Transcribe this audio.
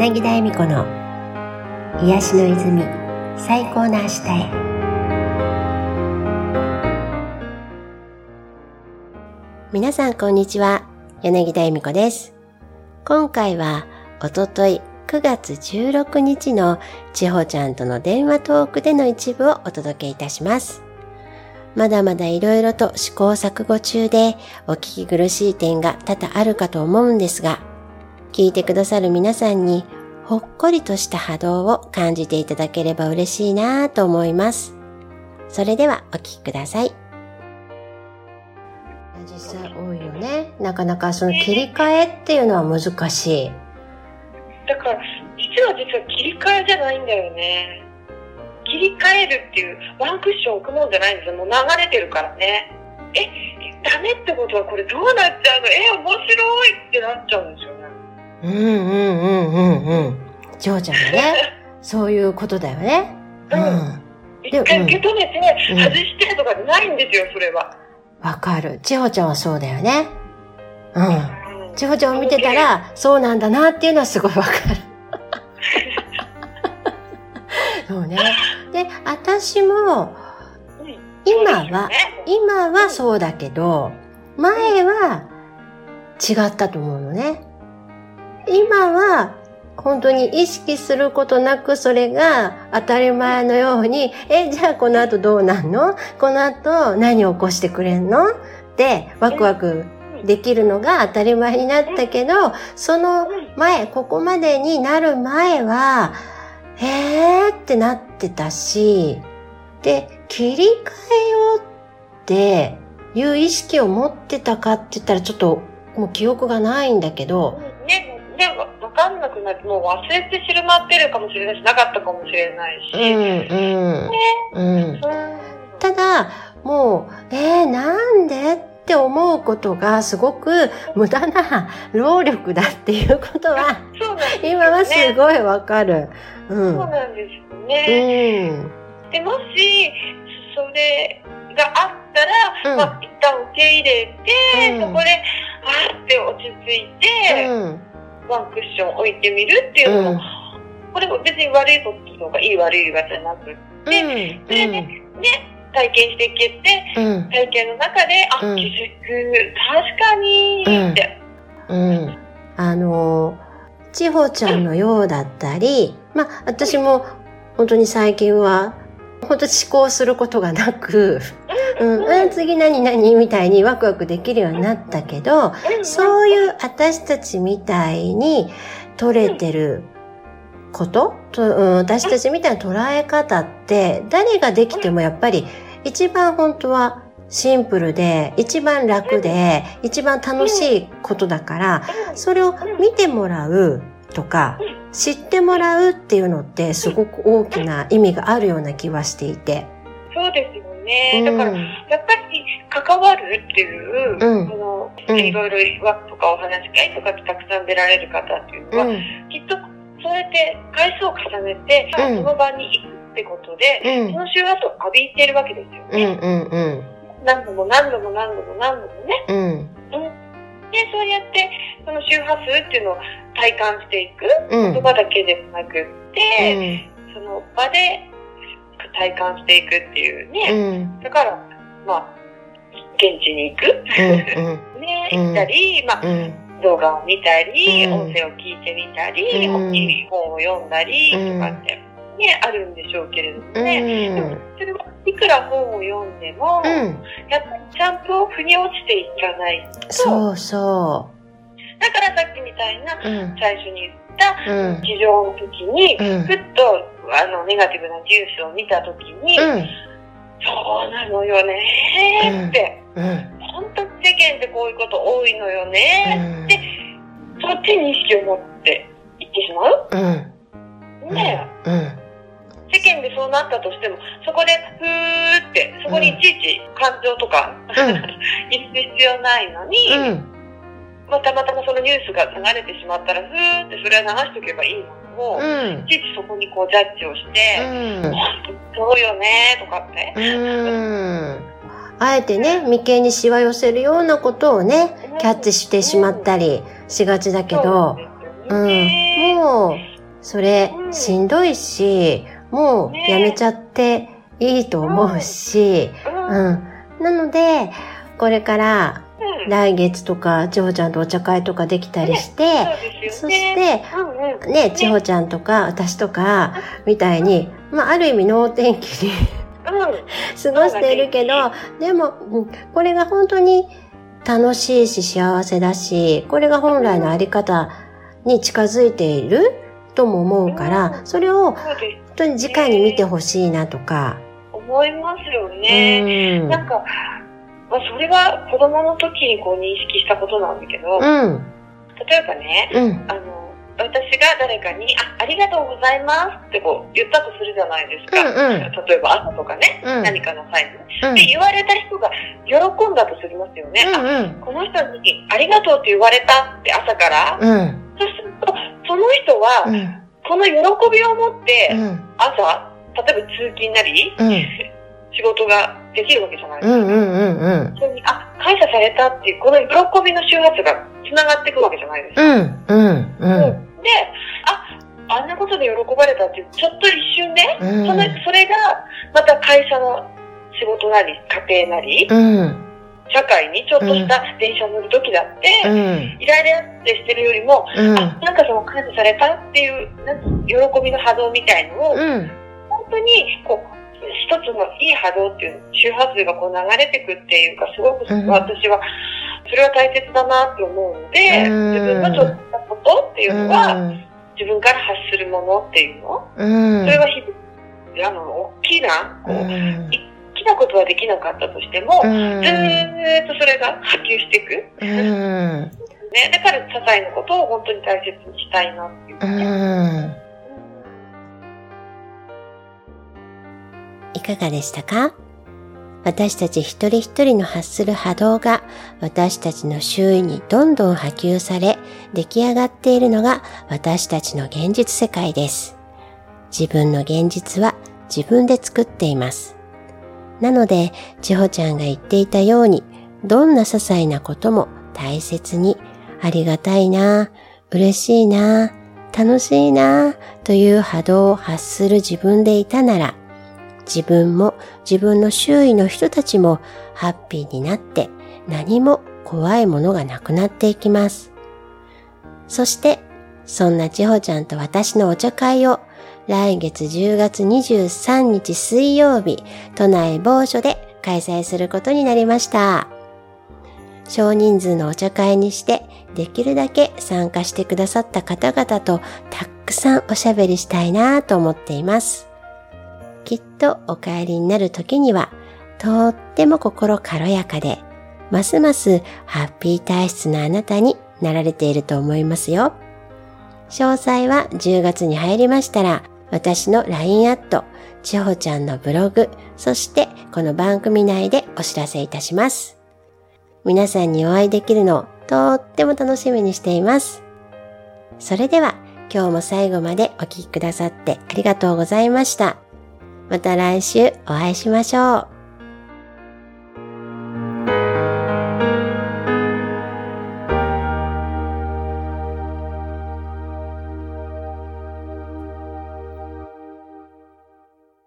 柳田恵美子の癒しの泉最高の明日へ。皆さんこんにちは。柳田恵美子です。今回はおととい9月16日の千穂ちゃんとの電話トークでの一部をお届けいたします。まだまだいろいろと試行錯誤中でお聞き苦しい点が多々あるかと思うんですが聞いてくださる皆さんにほっこりとした波動を感じていただければ嬉しいなぁと思います。それではお聞きください。実際多いよね。なかなかその切り替えっていうのは難しい。だから、実は実は切り替えじゃないんだよね。切り替えるっていうワンクッション置くもんじゃないんですよ。もう流れてるからね。え、ダメってことはこれどうなっちゃうの？え、面白いってなっちゃうんですよね。うんうんうんうんうん。ジョーちゃんがね、そういうことだよね。うん。一回受け止めて、外してとかないんですよ、それは。わかる。千穂ちゃんはそうだよね。うん。千穂ちゃんを見てたら、そうなんだなっていうのはすごいわかる。そうね。で、私も、今は、今はそうだけど、前は違ったと思うのね。今は本当に意識することなくそれが当たり前のように、え、じゃあこの後どうなんの？この後何を起こしてくれんの？ってワクワクできるのが当たり前になったけど、その前、ここまでになる前は、へーってなってたし、で、切り替えようっていう意識を持ってたかって言ったらちょっともう記憶がないんだけど、で、わかんなくなって、もう忘れてしまってるかもしれないし、なかったかもしれないし。うん、うん。ね、うん。ただ、もう、えー、なんでって思うことがすごく無駄な労力だっていうことは、ね、今はすごいわかる。うん。そうなんですよね。うん。で、もし、それがあったら、うん、まあ、一旦受け入れて、うん、そこで、あーって落ち着いて、うんワンクッション置いてみるっていうのも、うん、これも別に悪いこととかいい悪いわじゃなくて、うん、で、ね、ね、体験していけて、うん、体験の中で、あ、気づく、確かにって。うん。あの、千穂ちゃんのようだったり、まあ、私も本当に最近は、本当思考することがなく、うん、次何何みたいにワクワクできるようになったけど、そういう私たちみたいに取れてること？と、うん、私たちみたいな捉え方って、誰ができてもやっぱり一番本当はシンプルで、一番楽で、一番楽しいことだから、それを見てもらうとか、知ってもらうっていうのってすごく大きな意味があるような気はしていて。そうですよね。だから、やっぱり関わるっていう、うん、その、いろいろ枠とかお話し会とかたくさん出られる方っていうのは、うん、きっとそうやって回数を重ねて、うん、その場に行くってことで、その周波数を浴びてるわけですよね。うんうんうん、何度も何度も何度も何度もね。うん。で、そうやって、その周波数っていうのを体感していく、言葉だけでなくって、その場で体感していくっていうね。うん、だから、まあ、現地に行く。ね、行ったり、まあ、動画を見たり、音声を聞いてみたり、本を読んだりとかって、ね、あるんでしょうけれどもね。でも、それはいくら本を読んでも、やっぱりちゃんと腑に落ちていかないと。そうそう。だからさっきみたいな、最初に言った事情の時に、ふっとあの、ネガティブなニュースを見たときに、うん、そうなのよねって、うん、本当に世間ってこういうこと多いのよねって、そっちに意識を持っていってしまう、ねえ、世間でそうなったとしても、そこで、ふーって、そこにいちいち感情とか、うん、入れる必要ないのに、うん、まあ、たまたまそのニュースが流れてしまったら、ふーってそれは流しとけばいいのも、うん、いちいちそこにこうジャッジをして、うん、そうよねとかって。うん。あえてね、眉間にしわ寄せるようなことをね、キャッチしてしまったりしがちだけど、うね、うん、もう、それ、しんどいし、もうやめちゃっていいと思うし、うん。なので、これから来月とか、千穂ちゃんとお茶会とかできたりして、そして、ね、千穂ちゃんとか、私とか、みたいに、まあ、ある意味能天気に 過ごしているけど、でも、これが本当に楽しいし幸せだし、これが本来のあり方に近づいているとも思うから、それを本当に直に見てほしいなとか。思いますよね。なんか、まあ、それは子供の時にこう認識したことなんだけど、うん、例えばね、うん、あの、私が誰かに、あ、ありがとうございますってこう言ったとするじゃないですか。うんうん、例えば朝とかね、うん、何かの際に、うん、で、言われた人が喜んだとすりますよね。うんうん、あ、この人にありがとうって言われたって朝から、そうすると、その人は、この喜びを持って、朝、例えば通勤なり、仕事ができるわけじゃないですか。うんうんうんうん。それに、あ、感謝されたっていう、この喜びの周波数が繋がっていくわけじゃないですか。うんうんうん。で、あ、あんなことで喜ばれたっていう、ちょっと一瞬ね、うん、そのそれが、また会社の仕事なり、家庭なり、うん、社会にちょっとした電車乗る時だって、うん、イライラってしてるよりも、うん、あ、なんかその感謝されたっていう、なん喜びの波動みたいのを、本当に、こう、一つのいい波動っていう周波数がこう流れてくっていうか、すごく私は、それは大切だなと思うので、自分のちょっとしたことっていうのは、自分から発するものっていうの、それは日々、あの、大きな、こう、大きなことはできなかったとしても、ずーっとそれが波及していく。ね、だから、些細なことを本当に大切にしたいなっていう。ね。いかがでしたか？私たち一人一人の発する波動が私たちの周囲にどんどん波及され出来上がっているのが私たちの現実世界です。自分の現実は自分で作っています。なので、千穂ちゃんが言っていたように、どんな些細なことも大切に、ありがたいな、嬉しいな、楽しいな、という波動を発する自分でいたなら、自分も自分の周囲の人たちもハッピーになって何も怖いものがなくなっていきます。そして、そんな千穂ちゃんと私のお茶会を来月10月23日水曜日、都内某所で開催することになりました。少人数のお茶会にして、できるだけ参加してくださった方々とたくさんおしゃべりしたいなと思っています。きっとお帰りになる時には、とっても心軽やかで、ますますハッピー体質なあなたになられていると思いますよ。詳細は10月に入りましたら、私の LINE アット、ちほちゃんのブログ、そしてこの番組内でお知らせいたします。皆さんにお会いできるのをとっても楽しみにしています。それでは今日も最後までお聴きくださってありがとうございました。また来週お会いしましょう。